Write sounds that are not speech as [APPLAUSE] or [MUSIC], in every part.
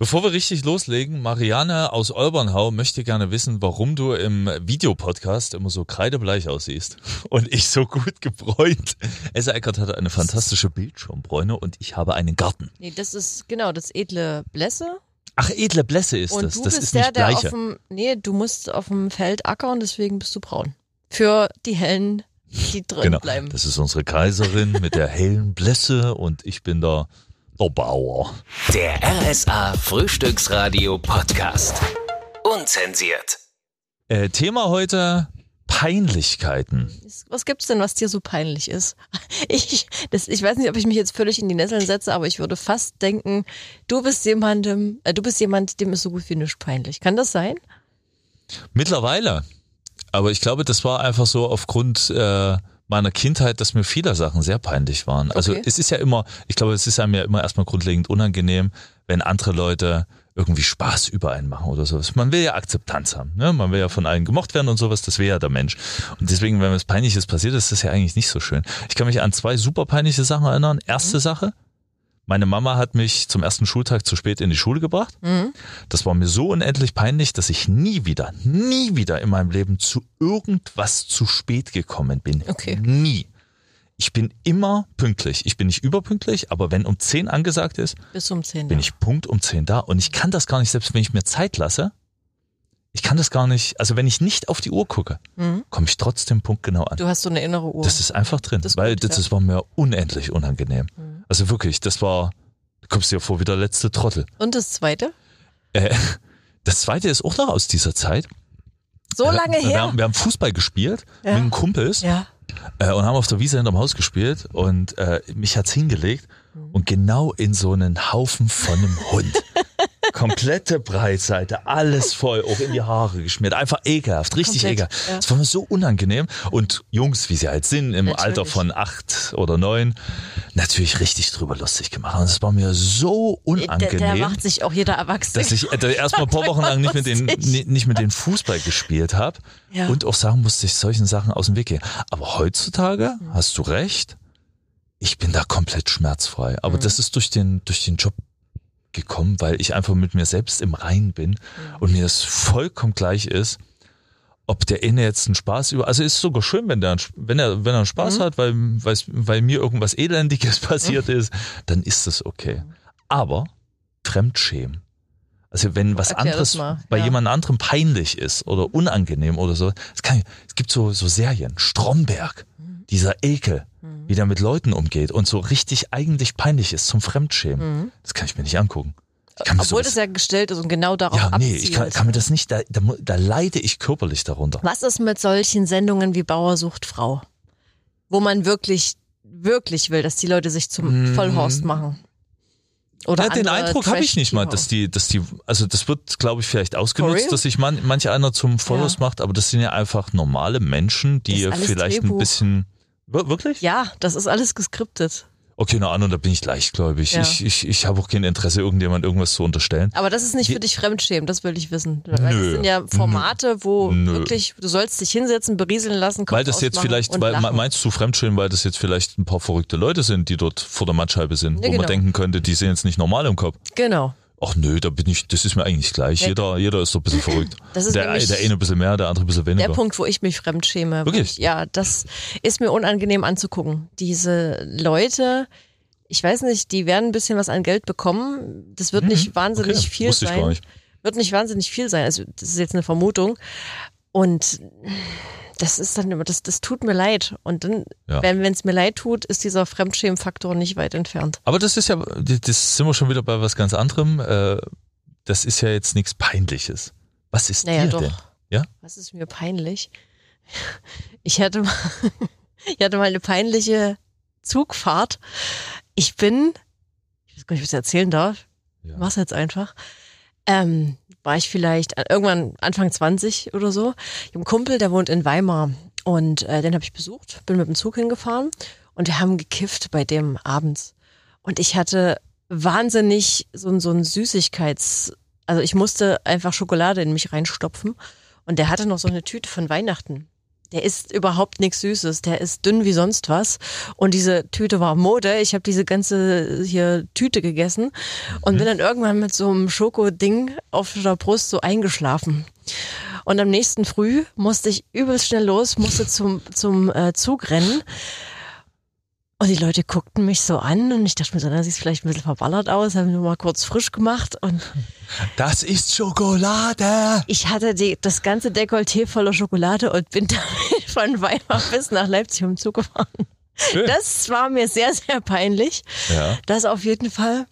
Bevor wir richtig loslegen, Marianne aus Olbernhau möchte gerne wissen, warum du im Videopodcast immer so kreidebleich aussiehst [LAUGHS] und ich so gut gebräunt. Elsa Eckert hatte eine fantastische Bildschirmbräune und ich habe einen Garten. Nee, das ist genau das edle Blässe. Ach, edle Blässe ist Und das. du Das bist ist der, nicht der gleiche. auf dem, nee, du musst auf dem Feld ackern, deswegen bist du braun. Für die hellen, die drin Genau. bleiben. Das ist unsere Kaiserin mit der hellen Blässe und ich bin da der Bauer. Der RSA Frühstücksradio Podcast. Unzensiert. Äh, Thema heute Peinlichkeiten. Was gibt's denn, was dir so peinlich ist? [LAUGHS] Ich, das, ich weiß nicht, ob ich mich jetzt völlig in die Nesseln setze, aber ich würde fast denken, du bist jemandem, äh, du bist jemand, dem ist so gut wie nichts peinlich. Kann das sein? Mittlerweile. Aber ich glaube, das war einfach so aufgrund äh, meiner Kindheit, dass mir viele Sachen sehr peinlich waren. Also Okay. es ist ja immer, ich glaube, es ist einem ja immer erstmal grundlegend unangenehm, wenn andere Leute irgendwie Spaß über einen machen oder sowas. Man will ja Akzeptanz haben, ne? Man will ja von allen gemocht werden und sowas, das will ja der Mensch. Und deswegen, wenn was Peinliches passiert, ist das ja eigentlich nicht so schön. Ich kann mich an zwei super peinliche Sachen erinnern. Erste Sache, meine Mama hat mich zum ersten Schultag zu spät in die Schule gebracht. Das war mir so unendlich peinlich, dass ich nie wieder, nie wieder in meinem Leben zu irgendwas zu spät gekommen bin. Okay. Nie. Ich bin immer pünktlich. Ich bin nicht überpünktlich, aber wenn um 10 angesagt ist, Bis um 10. bin ja. ich Punkt um 10 da. Und ich kann das gar nicht, selbst wenn ich mir Zeit lasse, ich kann das gar nicht, also wenn ich nicht auf die Uhr gucke, komme ich trotzdem punktgenau an. Du hast so eine innere Uhr. Das ist einfach drin, Das weil gut, das, ja. das war mir unendlich unangenehm. Also wirklich, das war, du kommst dir vor wie der letzte Trottel. Und das zweite? Äh, das zweite ist auch noch aus dieser Zeit. So lange wir, her? haben, wir haben Fußball gespielt Ja. mit den Kumpels ja. äh, und haben auf der Wiese hinterm Haus gespielt und äh, mich hat's hingelegt und genau in so einen Haufen von einem Hund. [LAUGHS] Komplette Breitseite, alles voll, auch in die Haare geschmiert. Einfach ekelhaft, richtig Komplett, ekelhaft. ja. Das war mir so unangenehm. Und Jungs, wie sie halt sind, im Natürlich. Alter von acht oder neun, natürlich richtig drüber lustig gemacht. Und das war mir so Da, da unangenehm macht sich auch jeder Erwachsene. dass ich äh, erstmal ein paar Wochen lang nicht mit den nicht mit den Fußball gespielt habe Ja. und auch sagen musste, ich solchen Sachen aus dem Weg gehen. Aber heutzutage Mhm. hast du recht, ich bin da komplett schmerzfrei. Aber Mhm. das ist durch den durch den Job gekommen, weil ich einfach mit mir selbst im Rein bin Mhm. und mir es vollkommen gleich ist, ob der eine jetzt einen Spaß über, also ist sogar schön, wenn der, wenn er, wenn er einen Spaß Mhm. hat, weil, weil, weil mir irgendwas Elendiges [LAUGHS] passiert ist, dann ist das okay. Aber Fremdschämen. Also wenn was Erklär anderes das mal, bei ja. jemand anderem peinlich ist oder unangenehm oder so, das kann, es gibt so, so Serien, Stromberg, Mhm. Dieser Ekel, wie der mit Leuten umgeht und so richtig eigentlich peinlich ist zum Fremdschämen. Das kann ich mir nicht angucken. Mhm. Obwohl das ja gestellt ist und genau darauf ja, nee, abzielt. ich kann, kann mir das nicht, da, da, da leide ich körperlich darunter. Was ist mit solchen Sendungen wie Bauer sucht Frau? Wo man wirklich, wirklich will, dass die Leute sich zum Vollhorst machen. Oder Ja, den Eindruck habe ich nicht mal, dass die, dass die, also das wird, glaube ich, vielleicht ausgenutzt, dass sich man, manch einer zum Vollhaus Ja. macht, aber das sind ja einfach normale Menschen, die vielleicht ein Drehbuch. bisschen, Wir- wirklich? Ja, das ist alles geskriptet. Okay, na an, und da bin ich leichtgläubig. Ja. Ich, ich, ich habe auch kein Interesse, irgendjemand irgendwas zu unterstellen. Aber das ist nicht für dich Fremdschämen, das will ich wissen. Weil Nö. das sind ja Formate, wo Nö. wirklich, du sollst dich hinsetzen, berieseln lassen, Kopf Weil das jetzt vielleicht, weil, lachen. meinst du Fremdschämen, weil das jetzt vielleicht ein paar verrückte Leute sind, die dort vor der Mattscheibe sind, Ja, wo man genau. denken könnte, die sind jetzt nicht normal im Kopf. Genau. Ach nö, da bin ich, das ist mir eigentlich gleich. Jeder, jeder ist so ein bisschen [LAUGHS] verrückt. Der, der eine ein bisschen mehr, der andere ein bisschen Der weniger. Punkt, wo ich mich fremdschäme. wo Wirklich? Ich, ja, das ist mir unangenehm anzugucken. Diese Leute, ich weiß nicht, die werden ein bisschen was an Geld bekommen. Das wird nicht wahnsinnig Mhm. okay. viel Wusste ich sein. gar nicht. Wird nicht wahnsinnig viel sein. Also, das ist jetzt eine Vermutung. Und das ist dann immer, das, das tut mir leid. Und dann, Ja. wenn es mir leid tut, ist dieser Fremdschämfaktor nicht weit entfernt. Aber das ist ja, das sind wir schon wieder bei was ganz anderem. Äh, Das ist ja jetzt nichts Peinliches. Was ist Naja, dir doch. denn? Ja? Was ist mir peinlich? [LAUGHS] Ich hatte mal, [LAUGHS] ich hatte mal eine peinliche Zugfahrt. Ich bin, ich weiß gar nicht, ob ich das erzählen darf. Ja. Mach's jetzt einfach. Ähm, war ich vielleicht äh, irgendwann Anfang 20 oder so. Ich habe einen Kumpel, der wohnt in Weimar und äh, den habe ich besucht, bin mit dem Zug hingefahren und wir haben gekifft bei dem abends. Und ich hatte wahnsinnig so, so ein Süßigkeits, also ich musste einfach Schokolade in mich reinstopfen und der hatte noch so eine Tüte von Weihnachten der isst überhaupt nichts Süßes, der ist dünn wie sonst was. Und diese Tüte war Mode. Ich habe diese ganze hier Tüte gegessen und bin dann irgendwann mit so einem Schokoding auf der Brust so eingeschlafen. Und am nächsten Früh musste ich übelst schnell los, musste zum, zum äh, Zug rennen. Und die Leute guckten mich so an und ich dachte mir so, na, sieht vielleicht ein bisschen verballert aus, habe nur mal kurz frisch gemacht und [LAUGHS] Das ist Schokolade. ich hatte die, das ganze Dekolleté voller Schokolade und bin [LAUGHS] damit von Weimar bis nach Leipzig im Zug gefahren. Schön. Das war mir sehr, sehr peinlich. Ja. Das auf jeden Fall.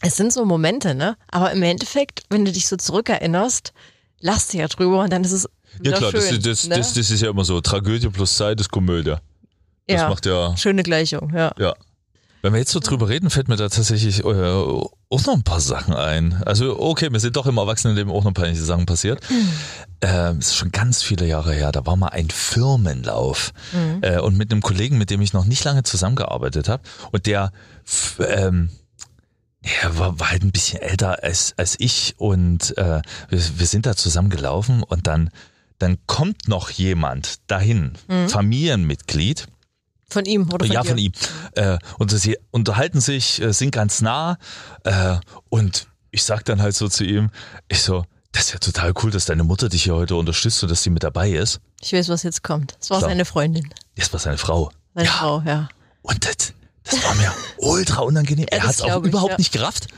Es sind so Momente, ne? Aber im Endeffekt, wenn du dich so zurückerinnerst, lachst du ja drüber und dann ist es Ja klar, das, schön. das, ne? das, das ist ja immer so. Tragödie plus Zeit ist Komödie. Das ja, macht ja, schöne Gleichung, ja. ja. Wenn wir jetzt so drüber reden, fällt mir da tatsächlich äh, auch noch ein paar Sachen ein. Also okay, mir sind doch im Erwachsenenleben auch noch peinliche Sachen passiert. Ähm, Es ist schon ganz viele Jahre her, da war mal ein Firmenlauf äh, und mit einem Kollegen, mit dem ich noch nicht lange zusammengearbeitet habe und der ähm, er war, war halt ein bisschen älter als, als ich und äh, wir, wir sind da zusammen gelaufen und dann, dann kommt noch jemand dahin, Familienmitglied, Von ihm oder von ja, dir? von ihm. Äh, und sie unterhalten sich, äh, sind ganz nah. Äh, und ich sag dann halt so zu ihm, ich so, das ist ja total cool, dass deine Mutter dich hier heute unterstützt und dass sie mit dabei ist. Ich weiß, was jetzt kommt. Es war So. seine Freundin, Das war seine Frau. seine ja. Frau, ja. Und das, das war mir ultra unangenehm. Er das hat es auch glaub ich, überhaupt ja. nicht gerafft.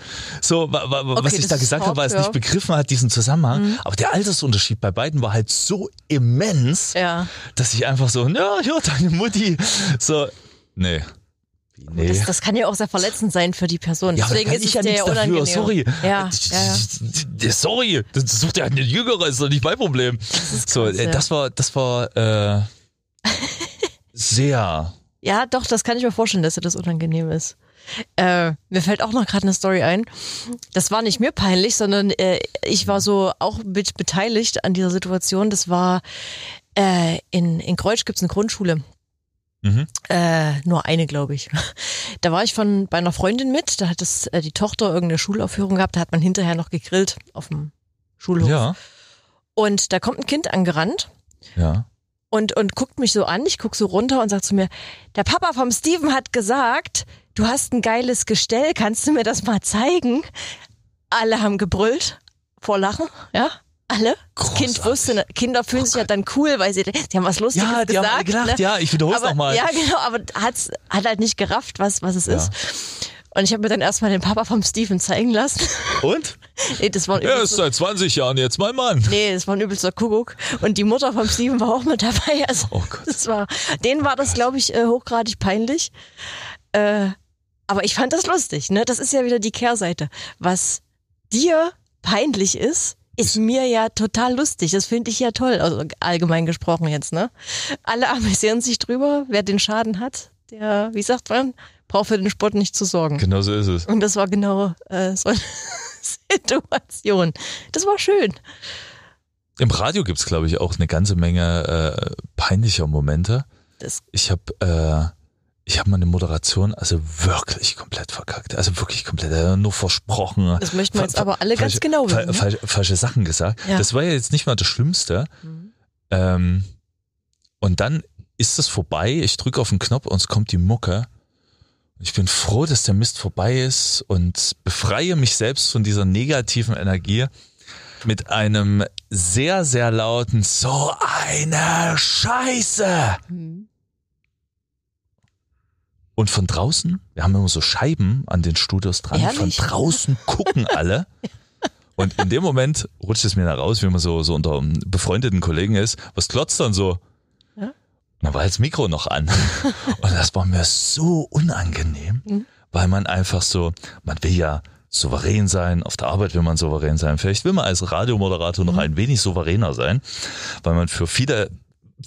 So, wa, wa, was Okay, ich das da gesagt habe, weil er es. Mhm. nicht begriffen hat, diesen Zusammenhang. Aber der Altersunterschied bei beiden war halt so immens, Ja. dass ich einfach so, ja, ja, deine Mutti. So, nee. Nee. Das, das kann ja auch sehr verletzend sein für die Person. Ja, Deswegen ist ich ja ja dafür, unangenehm. sorry. Ja, ja. Sorry, das sucht ja eine Jüngere, ist doch nicht mein Problem. so, krass, äh, ja. das war, das war äh, [LAUGHS] sehr. Ja, doch, das kann ich mir vorstellen, dass dir das unangenehm ist. Äh, mir fällt auch noch gerade eine Story ein. Das war nicht mir peinlich, sondern äh, ich war so auch mit beteiligt an dieser Situation. Das war äh, in, in Kreutsch gibt's eine Grundschule. Mhm. Äh, nur eine, glaube ich. [LAUGHS] Da war ich von bei einer Freundin mit, da hat es äh, die Tochter irgendeine Schulaufführung gehabt, da hat man hinterher noch gegrillt auf dem Schulhof. Ja, Und da kommt ein Kind angerannt ja. Und, und guckt mich so an. Ich guck so runter und sagt zu mir, der Papa vom Steven hat gesagt, du hast ein geiles Gestell, kannst du mir das mal zeigen? Alle haben gebrüllt vor Lachen, ja? Alle. Das Kind Großartig. wusste, Kinder fühlen sich ja dann cool, weil sie, sie haben was Lustiges Ja, die gesagt. haben alle gelacht, ne? ja, ich wiederhole es nochmal. Ja, genau, aber hat's, hat halt nicht gerafft, was, was es Ja. ist. Und ich habe mir dann erstmal den Papa vom Steven zeigen lassen. Und? [LAUGHS] nee, das war ein Er ist seit 20 Jahren jetzt mein Mann. Nee, das war ein übelster Kuckuck. Und die Mutter vom Steven war auch mit dabei. Also, Oh Gott. Das war, denen war das, glaube ich, äh, hochgradig peinlich. Äh, aber ich fand das lustig. Ne? Das ist ja wieder die Kehrseite. Was dir peinlich ist, ist mir ja total lustig. Das finde ich ja toll. Also allgemein gesprochen jetzt. Ne? Alle amüsieren sich drüber. Wer den Schaden hat, der, wie sagt man, braucht für den Sport nicht zu sorgen. Genau so ist es. Und das war genau äh, so eine [LAUGHS] Situation. Das war schön. Im Radio gibt's glaube ich, auch eine ganze Menge äh, peinlicher Momente. Das Ich habe äh, ich habe meine Moderation also wirklich komplett verkackt. Also wirklich komplett. äh, Nur versprochen. Das möchten wir jetzt Fa- aber alle ganz falsche- genau fa- wissen, ne? falsche, falsche Sachen gesagt. Ja. Das war ja jetzt nicht mal das Schlimmste. Mhm. Ähm, und dann ist es vorbei. Ich drücke auf den Knopf und es kommt die Mucke. Ich bin froh, dass der Mist vorbei ist und befreie mich selbst von dieser negativen Energie mit einem sehr, sehr lauten So eine Scheiße. Mhm. Und von draußen, wir haben immer so Scheiben an den Studios dran, Ehrlich? von draußen [LAUGHS] gucken alle. Und in dem Moment rutscht es mir da raus, wie man so, so unter befreundeten Kollegen ist. Was klotzt dann so? Dann war das Mikro noch an. [LAUGHS] Und das war mir so unangenehm, Mhm. weil man einfach so, man will ja souverän sein, auf der Arbeit will man souverän sein. Vielleicht will man als Radiomoderator Mhm. noch ein wenig souveräner sein, weil man für viele,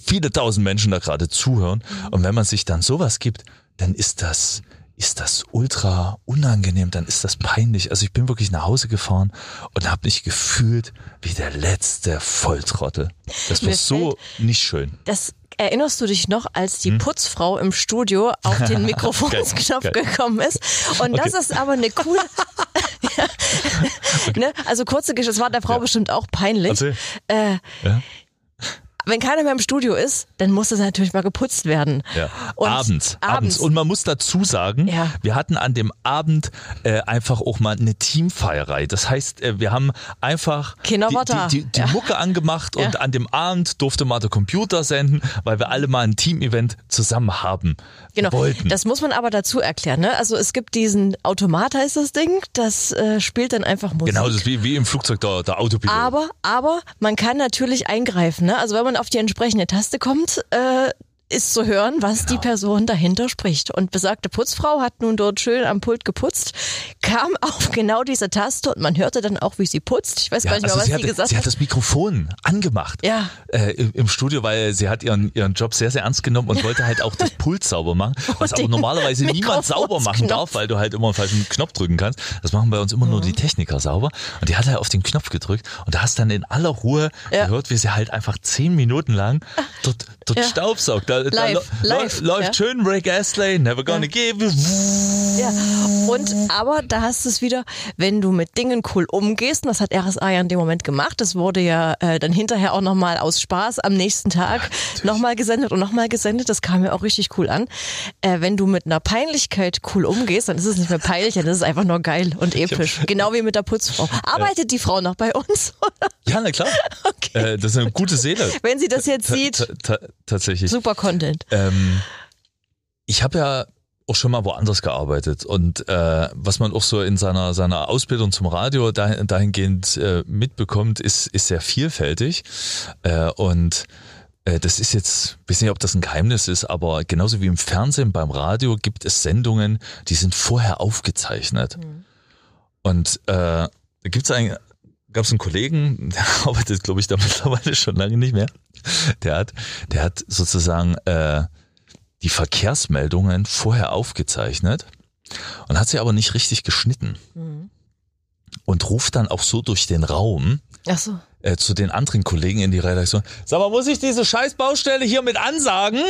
viele tausend Menschen da gerade zuhören. Mhm. Und wenn man sich dann sowas gibt, dann ist das, ist das ultra unangenehm, dann ist das peinlich. Also ich bin wirklich nach Hause gefahren und habe mich gefühlt wie der letzte Volltrottel. Das war so nicht schön. Das erinnerst du dich noch, als die Putzfrau im Studio auf [LAUGHS] den Mikrofonsknopf Hm? Geil. gekommen ist? Und das ist aber eine coole. [LAUGHS] ja. [LAUGHS] ne? Also kurze Geschichte, das war der Frau Ja. bestimmt auch peinlich. Äh, Ja? Wenn keiner mehr im Studio ist, dann muss das natürlich mal geputzt werden. Ja. Abends, abends, abends. Und man muss dazu sagen, Ja. wir hatten an dem Abend äh, einfach auch mal eine Teamfeierei. Das heißt, äh, wir haben einfach Kinder die, die, die, die Ja. Mucke angemacht und an dem Abend durfte mal der Computer senden, weil wir alle mal ein Team-Event zusammen haben Genau, wollten. das muss man aber dazu erklären. Ne? Also es gibt diesen Automat, heißt das Ding, das äh, spielt dann einfach Musik. genau, das ist wie, wie im Flugzeug der, der Autopilot. Aber, aber man kann natürlich eingreifen. Ne? Also wenn man auf die entsprechende Taste kommt, äh, ist zu hören, was Genau. die Person dahinter spricht. Und besagte Putzfrau hat nun dort schön am Pult geputzt, kam [LAUGHS] auf genau diese Taste und man hörte dann auch, wie sie putzt. Ich weiß Ja, gar nicht mehr, also was sie, sie, hatte, gesagt sie hat. hat das Mikrofon angemacht Ja. äh, im im Studio, weil sie hat ihren, ihren Job sehr, sehr ernst genommen und wollte halt auch das Pult sauber machen, [LAUGHS] was aber normalerweise [LAUGHS] niemand sauber machen darf, weil du halt immer einen falschen Knopf drücken kannst. Das machen bei uns immer nur die Techniker sauber und die hat halt auf den Knopf gedrückt und da hast dann in aller Ruhe Ja. gehört, wie sie halt einfach zehn Minuten lang dort, dort Ja. Staubsaugt. Da, da Live, lo- live, läuft ja. schön Rick Astley, Never Gonna Give. Ja, und aber da hast du es wieder, wenn du mit Dingen cool umgehst, und das hat RSA ja in dem Moment gemacht, das wurde ja äh, dann hinterher auch nochmal aus Spaß am nächsten Tag nochmal gesendet und nochmal gesendet, das kam ja auch richtig cool an. Äh, wenn du mit einer Peinlichkeit cool umgehst, dann ist es nicht mehr peinlich, dann ist es einfach nur geil und episch. [LAUGHS] Genau wie mit der Putzfrau. Arbeitet die Frau noch bei uns? [LAUGHS] Ja, na klar. Okay. Äh, das ist eine gute Seele. Wenn sie das jetzt sieht, ta- ta- tatsächlich. super Content. Ähm, ich habe ja auch schon mal woanders gearbeitet und äh, was man auch so in seiner seiner Ausbildung zum Radio dahin, dahingehend äh, mitbekommt, ist ist sehr vielfältig äh, und äh, das ist jetzt, weiß nicht, ob das ein Geheimnis ist, aber genauso wie im Fernsehen, beim Radio gibt es Sendungen, die sind vorher aufgezeichnet. Und äh, da gibt's einen, gab es einen Kollegen, [LAUGHS] der arbeitet, glaube ich, da [LAUGHS] mittlerweile schon lange nicht mehr. Der hat, der hat sozusagen äh, die Verkehrsmeldungen vorher aufgezeichnet und hat sie aber nicht richtig geschnitten. Und ruft dann auch so durch den Raum Ach so. äh, zu den anderen Kollegen in die Redaktion. Sag mal, muss ich diese scheiß Baustelle hier mit ansagen?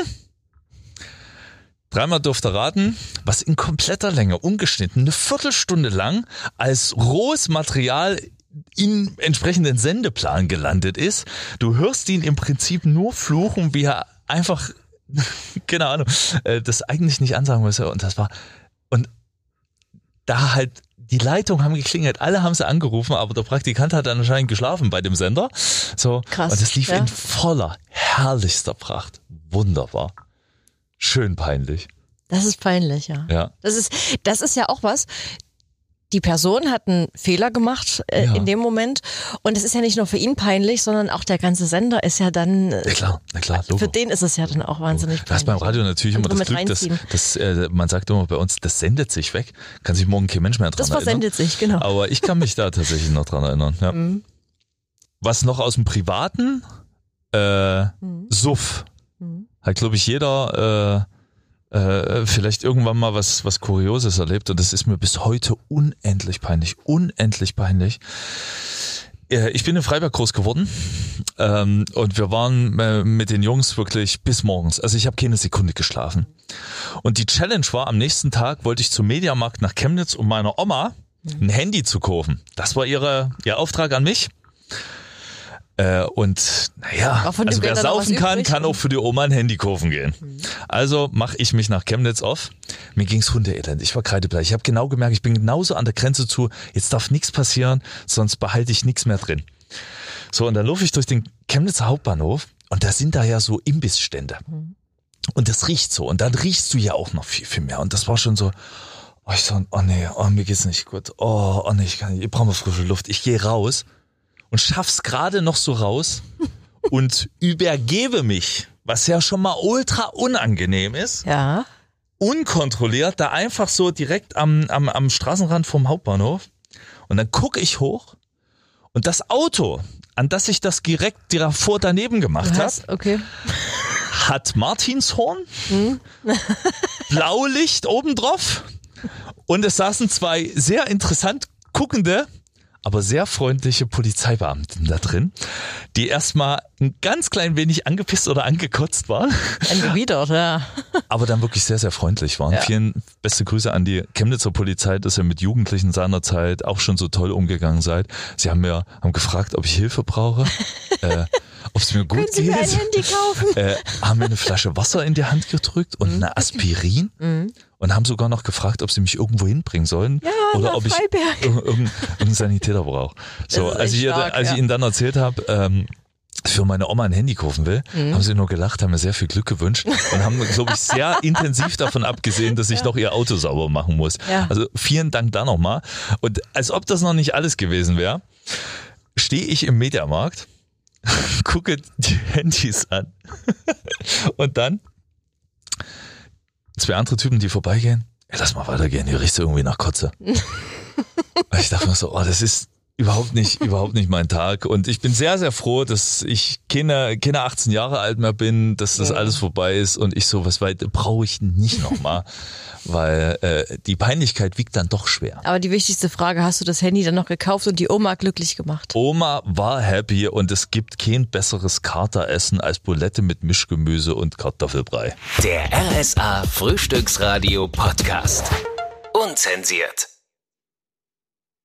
Dreimal durfte raten, was in kompletter Länge, ungeschnitten, eine Viertelstunde lang als rohes Material in entsprechenden Sendeplan gelandet ist. Du hörst ihn im Prinzip nur fluchen, wie er einfach, [LAUGHS] keine Ahnung, äh, das eigentlich nicht ansagen müsse. Und das war, und da halt die Leitungen haben geklingelt, alle haben sie angerufen, aber der Praktikant hat dann anscheinend geschlafen bei dem Sender. So, Krass, und das lief ja. in voller, herrlichster Pracht. Wunderbar. Schön peinlich. Das ist peinlich, ja. Ja. Das ist, das ist ja auch was. Die Person hat einen Fehler gemacht äh, Ja. in dem Moment und es ist ja nicht nur für ihn peinlich, sondern auch der ganze Sender ist ja dann, äh, Na klar, na klar, Logo. für den ist es ja dann auch wahnsinnig Du hast beim peinlich. Radio natürlich immer das Glück, dass, dass äh, man sagt immer bei uns, das sendet sich weg. Kann sich morgen kein Mensch mehr dran Das erinnern. versendet sich, genau. Mhm. Aber ich kann mich da [LAUGHS] tatsächlich noch dran erinnern. Ja. Was noch aus dem Privaten? Äh, Mhm. Suff. Hat, glaube ich, jeder äh, äh, vielleicht irgendwann mal was, was Kurioses erlebt und das ist mir bis heute unendlich peinlich. Unendlich peinlich. Äh, Ich bin in Freiberg groß geworden ähm, und wir waren äh, mit den Jungs wirklich bis morgens. Also ich habe keine Sekunde geschlafen. Und die Challenge war, am nächsten Tag wollte ich zum Mediamarkt nach Chemnitz, um meiner Oma ein Handy zu kaufen. Das war ihre, ihr Auftrag an mich. Äh, und naja, also wer saufen kann, kann auch für die Oma ein Handy kaufen gehen. Also mache ich mich nach Chemnitz auf. Mir ging's hundeelend. Ich war kreidebleich. Ich habe genau gemerkt, ich bin genauso an der Grenze zu, jetzt darf nichts passieren, sonst behalte ich nichts mehr drin. So, und dann laufe ich durch den Chemnitzer Hauptbahnhof und da sind da ja so Imbissstände. Und das riecht so. Und dann riechst du ja auch noch viel, viel mehr. Und das war schon so, oh, ich so, oh nee, oh, mir geht's nicht gut. Oh, oh nee, ich kann nicht, ich brauche mal frische Luft. Ich gehe raus und schaff's gerade noch so raus [LAUGHS] und übergebe mich, was ja schon mal ultra unangenehm ist, Ja. unkontrolliert, da einfach so direkt am, am, am Straßenrand vom Hauptbahnhof. Und dann gucke ich hoch und das Auto, an das ich das direkt davor daneben gemacht habe? Okay. [LAUGHS] hat Martinshorn, [LAUGHS] Blaulicht obendrauf und es saßen zwei sehr interessant guckende aber sehr freundliche Polizeibeamten da drin, die erstmal ein ganz klein wenig angepisst oder angekotzt waren, Angewidert, ja. [LAUGHS] aber dann wirklich sehr, sehr freundlich waren. Ja. Vielen beste Grüße an die Chemnitzer Polizei, dass ihr mit Jugendlichen seinerzeit auch schon so toll umgegangen seid. Sie haben mir haben gefragt, ob ich Hilfe brauche, [LAUGHS] äh, ob es mir gut Können Sie mir ein geht. Handy kaufen? Äh, haben mir eine Flasche Wasser in die Hand gedrückt und Mhm. eine Aspirin und haben sogar noch gefragt, ob sie mich irgendwo hinbringen sollen Ja, oder ob ich Freiberg. ir- irgendeinen Sanitäter brauche. So, als ich, stark, als ich ja. ihnen dann erzählt habe, ähm, für meine Oma ein Handy kaufen will, Mhm. haben sie nur gelacht, haben mir sehr viel Glück gewünscht und haben, glaube ich, sehr [LAUGHS] intensiv davon abgesehen, dass ich noch ihr Auto sauber machen muss. Ja. Also vielen Dank da nochmal. Und als ob das noch nicht alles gewesen wäre, stehe ich im Mediamarkt, [LAUGHS] gucke die Handys an [LAUGHS] und dann zwei andere Typen, die vorbeigehen. Ey, lass mal weitergehen, hier riecht irgendwie nach Kotze. [LAUGHS] ich dachte mir so, oh, das ist überhaupt nicht, [LAUGHS] überhaupt nicht mein Tag. Und ich bin sehr, sehr froh, dass ich keine, keine 18 Jahre alt mehr bin, dass das alles vorbei ist und ich sowas weit brauche ich nicht nochmal, [LAUGHS] weil äh, die Peinlichkeit wiegt dann doch schwer. Aber die wichtigste Frage, hast du das Handy dann noch gekauft und die Oma glücklich gemacht? Oma war happy und es gibt kein besseres Kateressen als Bulette mit Mischgemüse und Kartoffelbrei. Der RSA Frühstücksradio Podcast. Unzensiert.